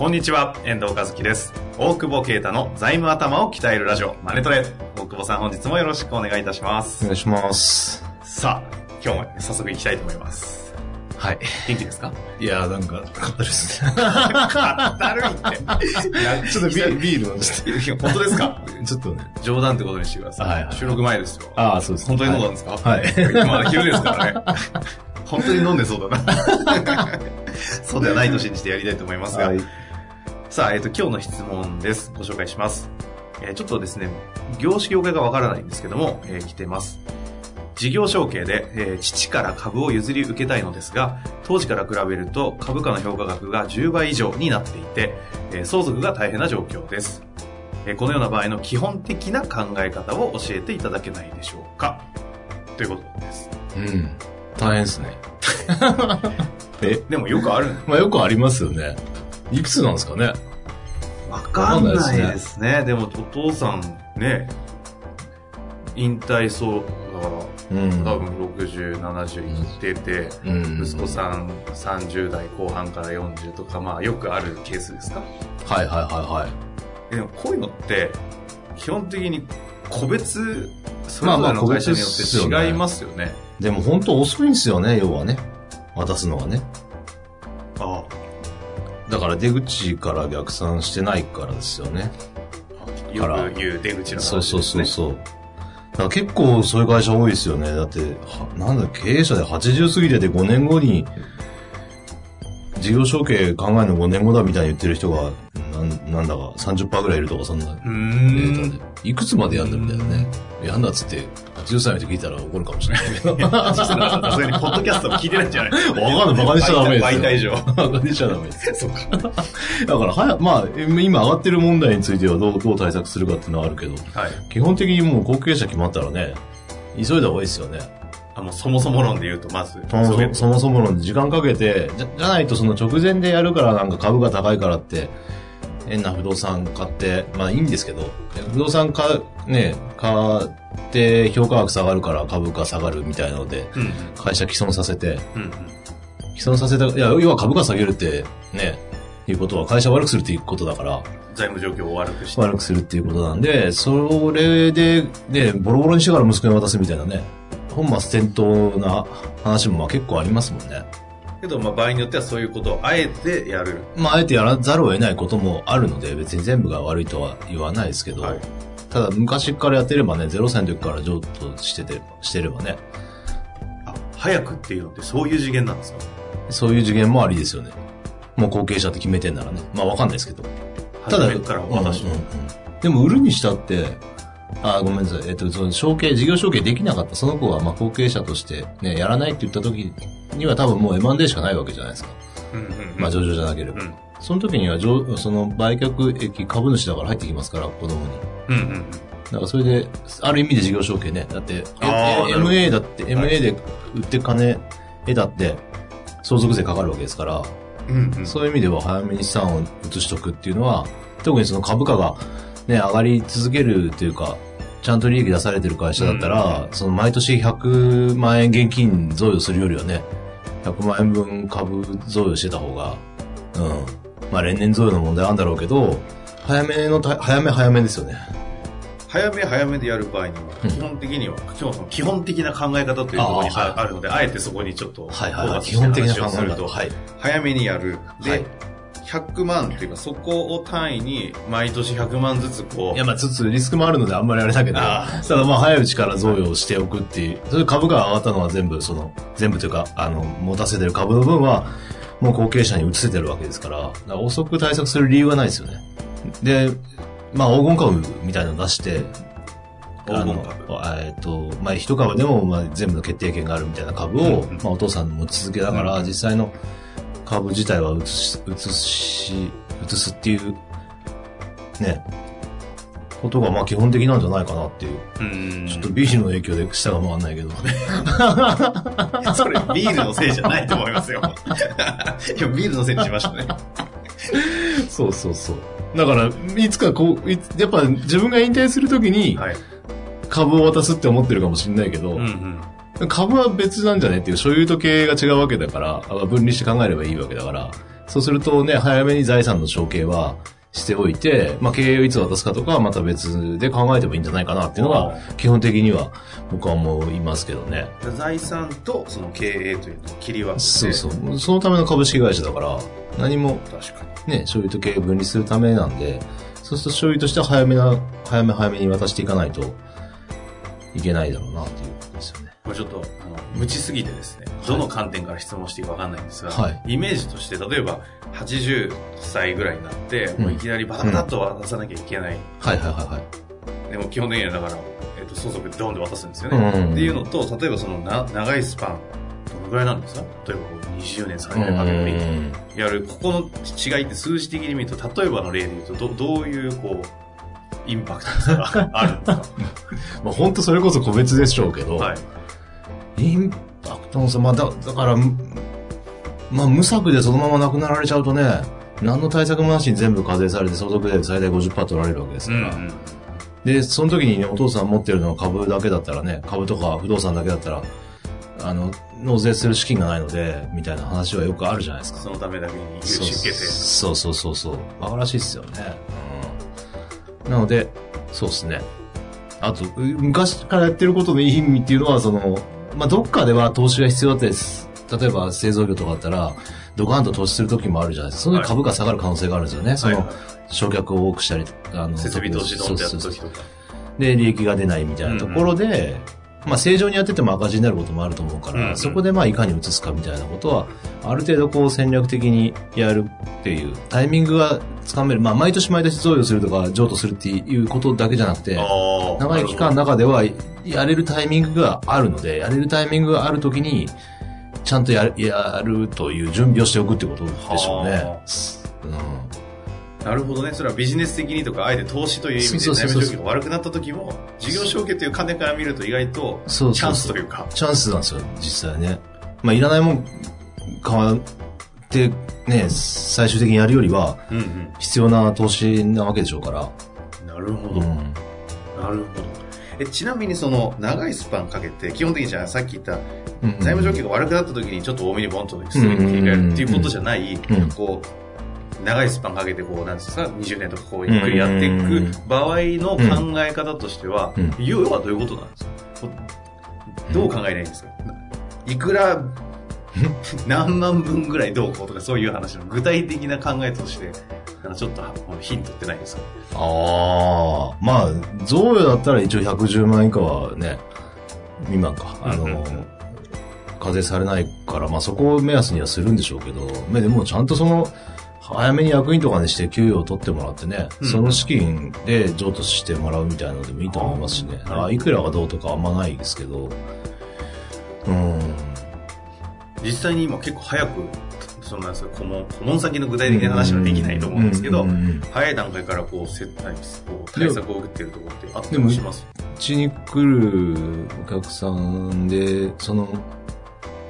こんにちは、遠藤和樹です。大久保啓太の財務頭を鍛えるラジオ、マネトレ。大久保さん本日もよろしくお願いいたします。お願いします。さあ、今日も早速行きたいと思います。はい。元気ですか？いやーなんか、かったですね。だるいって。ちょっとビールビール飲んで本当ですか？ちょっとね。冗談ってことにしてください。はいはい収録前ですよ。ああ、そうです。本当に飲んだんですか？はい。まだ昼ですからね。本当に飲んでそうだな。そうではないと信じてやりたいと思いますが。はい。さあ、えっ、と、今日の質問です。ご紹介します。えーちょっとですね、業種業界がわからないんですけども、えー来てます。事業承継で、えー父から株を譲り受けたいのですが、当時から比べると株価の評価額が10倍以上になっていて、えー相続が大変な状況です。えーこのような場合の基本的な考え方を教えていただけないでしょうかということです。うん。大変ですね。え、でもよくある まあよくありますよね。いくつなんですかね？わかんないですね。でも、お父さんね、引退そう、だから、うん多分60、70いってて、うん。息子さん30代後半から40とか、まあよくあるケースですか？はいはいはえでもこういうのって、基本的に個別、そまあまあれぞれの会社によって違いますよね。いはい。でも本当遅いんですよね、要はね。渡すのはね。から出口から逆算してないからですよね。あよく言う出口の話ですね。そうそうそうそう。だから結構そういう会社多いですよね。だって、はなんだ、経営者で80過ぎてて5年後に、事業承継考えるの5年後だみたいに言ってる人が、なんなんだか30%ぐらいいるとか、そんなデ。ータで。いくつまでやんだみたいなね。やんだっつって、80歳の人聞いたら怒るかもしれないけど。さすがにポッドキャストも聞いてないんじゃないわかんない、バカにしちゃダメですよ。媒体上。バカにしちゃダメです。そうか。だから、はや、まあ、今上がってる問題についてはどう、どう対策するかっていうのはあるけど、はい。基本的にもう後継者決まったらね、急いだ方がいいですよね。あの、そもそも論で言うと、まず、そもそれもそもそもの時間かけて、じゃじゃないとその直前でやるからなんか株が高いからって、変な不動産買って、まあいいんですけど、不動産買う、ね、買って評価額下がるから株価下がるみたいなので。会社既存させて、うんうん。既存させた、いや、要は株価下げるって、ね、いうことは会社を悪くするっていうことだから、財務状況を悪くして。悪くするっていうことなんで、それで、ね、ボロボロにしてから息子に渡すみたいなね、本末転倒な話もまあ結構ありますもんね。けど、まあ、場合によってはそういうことをあえてやる。まあ、あえてやらざるを得ないこともあるので、別に全部が悪いとは言わないですけど、はいただ昔からやってればね、0歳の時から譲渡してて、してればね、あ、早くっていうのってそういう次元なんですか？そういう次元もありですよね。もう後継者って決めてんならね。まあわかんないですけど。ただ、から私もうんうんうんでも売るにしたって、あ、ごめんなさい。えっと、その承継、事業承継できなかったその子が、まあ後継者としてね、やらないって言った時には多分もう M&A しかないわけじゃないですか。うんうんうんまあ上場じゃなければ。うんその時には上、その売却益株主だから入ってきますから、子供に。うんうんうん。だからそれで、ある意味で事業承継ね。だって、MA だって、MA で売って金得たって、相続税かかるわけですから、うんうん。そういう意味では早めに資産を移しとくっていうのは、特にその株価がね、上がり続けるというか、ちゃんと利益出されてる会社だったら、その毎年100万円現金贈与するよりはね、100万円分株贈与してた方が、うん。まあ連年贈与の問題あるんだろうけど、早めのた、早め早めですよね。早め早めでやる場合には、うん基本的には、今日その基本的な考え方というところにあーはいあるので、あえてそこにちょっと、はいはい基本的な話をすると、考え方。はい。早めにやる。で、はい100万というか、そこを単位に、毎年100万ずつこう、いや、まあ、つつリスクもあるのであんまりあれだけど、あただまあ、早いうちから贈与しておくっていう、それで株が上がったのは全部、その、全部というか、あの、持たせてる株の分は、もう後継者に移せてるわけですから、だから遅く対策する理由はないですよね。で、まあ、黄金株みたいなの出して、黄金株。あのえっと、まあ、一株でも、まあ、全部の決定権があるみたいな株を、うん。うんまあ、お父さんの持ち続けながら、実際の株自体は移し、移し、移すっていう、ね、ことが、まあ、基本的なんじゃないかなっていう。うん。ちょっとビールの影響で舌が回んないけど。それビールのせいじゃないと思いますよ。いや、ビールのせいにしましたね。そうそうそう。だから、いつかこう、やっぱ自分が引退するときにはい。株を渡すって思ってるかもしれないけど、うんうん。株は別なんじゃねっていう所有と経営が違うわけだから、あ分離して考えればいいわけだから、そうするとね、早めに財産の承継はしておいて、まあ経営をいつ渡すかとかはまた別で考えてもいいんじゃないかなっていうのあが、基本的には僕は思いますけどね。財産とその経営というのを切り分けて。そうそう。そのための株式会社だから、何も確かね、所有と経営分離するためなんで、そうすると所有としては早めな、早め早めに渡していかないといけないだろうなっていうことですよね。これちょっと、あの、無知すぎてですね、どの観点から質問していいかわかんないんですが、はいイメージとして、例えば、80歳ぐらいになって、うんもういきなりバタバタっと渡さなきゃいけない。はいはいはいはい。でも基本的にはだから、えっ、と、相続でドンで渡すんですよね。うんうんっていうのと、例えばそのな、長いスパン、どのぐらいなんですか？例えばこう20年、30年かけてやる、ここの違いって数字的に見ると、例えばの例で言うと、どどういう、こう、インパクトがあるんですか？まあ本当それこそ個別でしょうけど、はい。インパクトのさ、まあだ、だから、むまあ無策でそのまま亡くなられちゃうとね、何の対策もなしに全部課税されて相続税で最大50%取られるわけですから。うんうん。で、その時にね、お父さん持ってるのは株だけだったらね、株とか不動産だけだったら、あの、納税する資金がないので、みたいな話はよくあるじゃないですか。そのためだけに融資受けて。そうそうそうそう。バカらしいっすよね。うん。なので、そうですね。あと、う昔からやってることのいい意味っていうのは、その、まあ、どっかでは投資が必要だったです。例えば製造業とかだったら、ドカンと投資する時もあるじゃないですか。その時株価下がる可能性があるんですよね。その、はいはい焼却を多くしたり、あの、設備投資ドンってやったそうそうそう時とか。で、利益が出ないみたいなところで、まあ正常にやってても赤字になることもあると思うから、うんうんそこでまあいかに移すかみたいなことは、ある程度こう戦略的にやるっていう、タイミングがつかめる。まあ毎年毎年贈与するとか譲渡するっていうことだけじゃなくて、長い期間の中ではやれるタイミングがあるので、やれるタイミングがあるときに、ちゃんとやるやるという準備をしておくってことでしょうねは。うんなるほどね。それはビジネス的にとか、あえて投資という意味で財務状況が悪くなった時も、事業承継という観点から見ると意外と、チャンスというか。チャンスなんですよ、実際ね。まあ、いらないもん変わって、ね、最終的にやるよりは、うんうん。必要な投資なわけでしょうから。なるほど。うん。なるほど。え、ちなみにその、長いスパンかけて、基本的にじゃあさっき言った、うん財務状況が悪くなった時にちょっと多めにボンとすぐに切り替えるっていうことじゃない、うんこう、長いスパンかけてこう、なんですか、20年とかこう、ゆっくりやっていく場合の考え方としてはうん、要はどういうことなんですか？どう考えないんですか？いくら、何万分ぐらいどうこうとかそういう話の具体的な考えとして、なんかちょっとヒントってないですか？ああ、まあ、贈与だったら一応110万以下はね、未満か。あの、うんうんうん。課税されないから、まあそこを目安にはするんでしょうけど、まあでもちゃんとその、早めに役員とかにして給与を取ってもらってね、うんその資金で譲渡してもらうみたいなのでもいいと思いますしね。あいくらがどうとかあんまないですけど、うん。実際に今結構早く、そのなんですか、顧問、顧問先の具体的な話はできないと思うんですけど早い段階からこう、接待こう対策を打ってるところってあったでもりします？うちに来るお客さんで、その、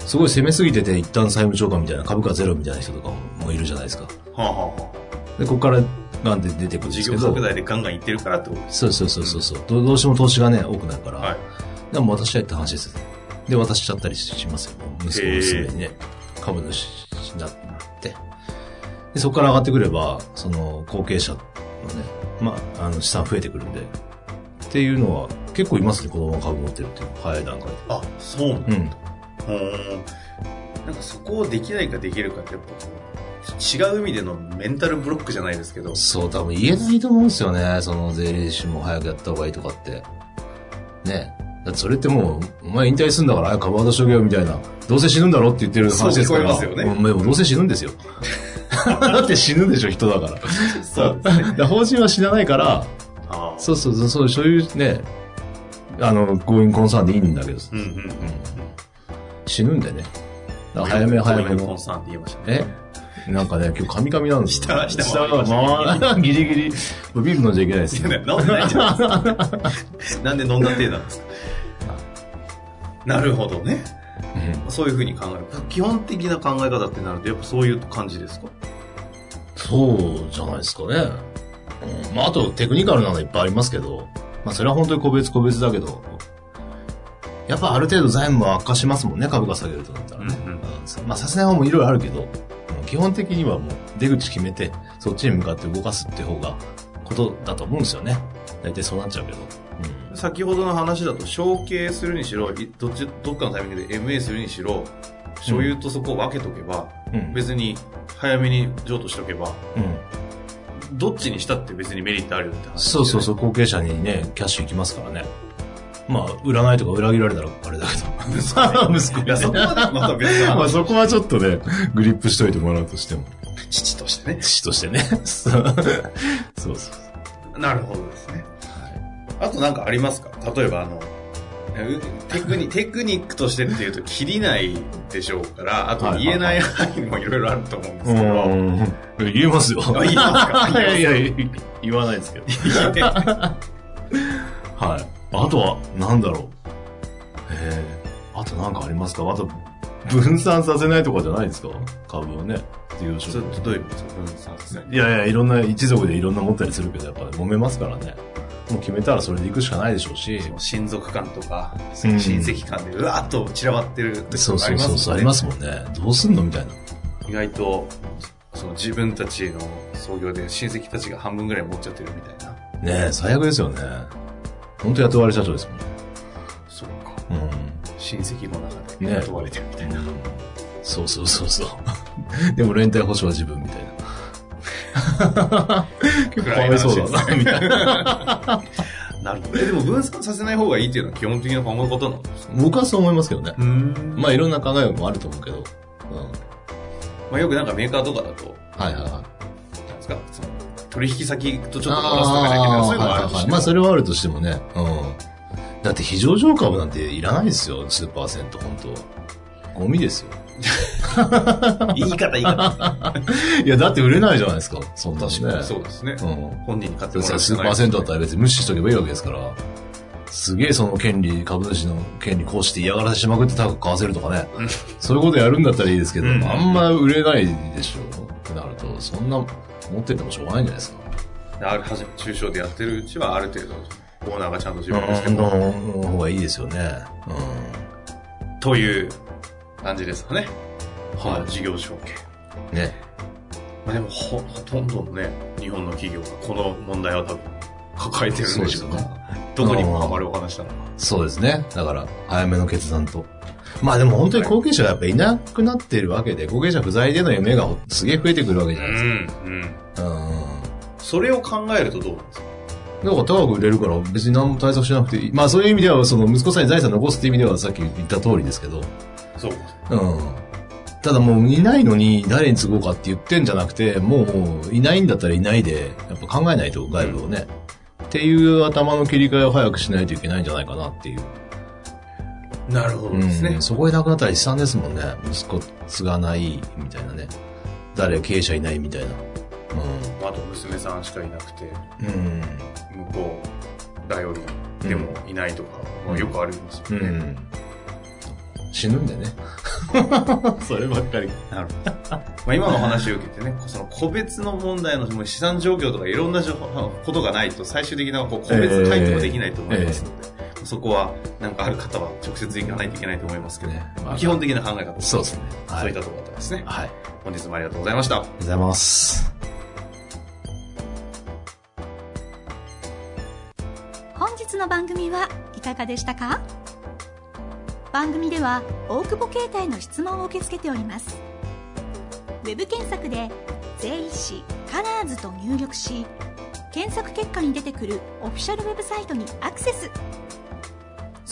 すごい攻めすぎてて一旦債務超過みたいな株価ゼロみたいな人とかもいるじゃないですか。はあ、はあはで、ここからガンって出てくるあ、んですけど事業拡。大でガンガンいってるからってこと。そうそうそうそうそう、どうどうしても投資がね、多くなるから。はい。でも渡しちゃえって話です。で、渡しちゃったりしますよ。息子娘にね、株主になって。で、そこから上がってくれば、その後継者のね、まあ、あの資産増えてくるんで。っていうのは結構いますね、子供が株持ってるっていう早い段階で。あ、そうなんだ。うん。うーんなんかそこをできないかできるかってやっぱ違う意味でのメンタルブロックじゃないですけど、そう、多分言えないと思うんですよね。その税理士も早くやった方がいいとかって。ね。だってそれってもう、お前引退するんだから早く株渡しとけよみたいな。どうせ死ぬんだろって言ってる話ですから。そう聞こえますよねもどうせ死ぬんですよ。だって死ぬでしょ、人だから。そうね。で法人は死なないから、あそうそうそう、そうそういうね、あの、強引コンサーンでいいんだけど、うんうんうん。死ぬんでね。早め早めのコン。サーンって言いましたね。えなんかね、今日カミカミなんですよ。下下下が、まあ、ギリギリ、ビール飲んじゃいけないですいやよ。飲んでないじゃないですか。なんで飲んだ程度なんですか？なるほどね。うんそういうふうに考える。基本的な考え方ってなると、やっぱそういう感じですか？そうじゃないですかね。うん、まあ、あとテクニカルなのいっぱいありますけど、まあ、それは本当に個別個別だけど、やっぱある程度財務は悪化しますもんね、株価下げるとなったらね。うんうんまあ、させない方もいろいろあるけど、うん基本的にはもう出口決めて、そっちに向かって動かすって方が、ことだと思うんですよね。大体そうなっちゃうけど。うん先ほどの話だと、承継するにしろ、いどっち、どっかのタイミングで MA するにしろ、所有とそこを分けとけば、うん。別に早めに譲渡しとけば、うん。どっちにしたって別にメリットあるよって話、そうそうそう、後継者にね、キャッシュ行きますからね。まあ、占いとか裏切られたらあれだけど。息子にいや、そこはねまた別の まあ話。そこはちょっとね、グリップしといてもらうとしても。父としてね。父としてね。そうそうそう。なるほどですね。あとなんかありますか？例えばあの、うテクニテクニックとしてっていうと切りないでしょうから、あとはいはい言えない範囲もいろいろあると思うんですけど、うん。言えますよ。あ言いますか？いやいや、言わないですけど。はい。あとは、なんだろう。ええあとなんかありますか？あと、分散させないとかじゃないですか？株をね。事業所どういうこと？分散させないいやいや、いろんな一族でいろんな持ったりするけど、やっぱ揉めますからね。もう決めたらそれで行くしかないでしょうし。親族間とか、うん親戚間でうわーっと散らばってる時そうとかあそうそうそう、ありりますもんねますもんね。どうすんのみたいな。意外と、その自分たちの創業で親戚たちが半分ぐらい持っちゃってるみたいな。ねえ、最悪ですよね。本当雇われ社長ですもん。そうか。うん。親戚の中でね雇われてるみたいな。そうそうそうそう。でも連帯保証は自分みたいな。結構かわいそうだな、みたいな。なるほど。え、でも分散させない方がいいっていうのは基本的な考え方なんですか僕はそう思いますけどね。うんまあいろんな考えもあると思うけど。うん。まあよくなんかメーカーとかだと、はいはいはい。なんですか？その取引先とちょっとバランス取らなきゃいけないそういうのがあるとしまあそれはあるとしてもね。うん。だって非上場株なんていらないですよ、数パーセント、本当は。ゴミですよ。言い方言い方。いや、だって売れないじゃないですか、そんなのね。そうですね。うん。本人に買ってもらうし数パーセントだったら別に無視しとけばいいわけですから。すげえその権利、株主の権利こうして嫌がらせしまくって高く買わせるとかね。うんそういうことやるんだったらいいですけど、うんあんま売れないでしょ。ってなると、そんな持っててもしょうがないんじゃないですか。あるはじ中小でやってるうちはある程度、オーナーがちゃんと自う分でしてん、も、の方がいいですよね。という感じですかね。はいまあ事業承継。うん。ね。まあでもほ、ほとんどのね、日本の企業がこの問題は多分抱えてるんでしょうかどこにもハマるお話なのか。そうですね。だから、早めの決断と。まあでも本当に後継者がやっぱいなくなってるわけで、後継者不在での夢がすげえ増えてくるわけじゃないですうん、うん。か。うん。それを考えるとどうなんですか？だから高く売れるから別に何も対策しなくていい。まあそういう意味では、その息子さんに財産残すっていう意味ではさっき言った通りですけど。そうか。うん。ただもういないのに誰に都合かって言ってんじゃなくて、もういないんだったらいないで、やっぱ考えないと外部をね。っていう頭の切り替えを早くしないといけないんじゃないかなっていう。なるほどですねうん。そこへなくなったら悲惨ですもんね。息子継がないみたいなね。誰経営者いないみたいな。あと娘さんしかいなくて、うん。うん。向こう頼りでもいないとか、まあよくありますうよね。ん。死ぬんでね。そればっかり。なるほど。まあ今の話を受けてね、その個別の問題の資産状況とかいろんなことがないと最終的なこう個別回答もできないと思いますので、そこはなんかある方は直接行かないといけないと思いますけど、ねまあ基本的な考え方そうですね。そういったところだったですね。はい。あり本日もありがとうございました。がとうございます。本日の番組はいかがでしたか？番組では大久保携帯の質問を受け付けておりますウェブ検索で「税理士カラーズと入力し検索結果に出てくるオフィシャルウェブサイトにアクセス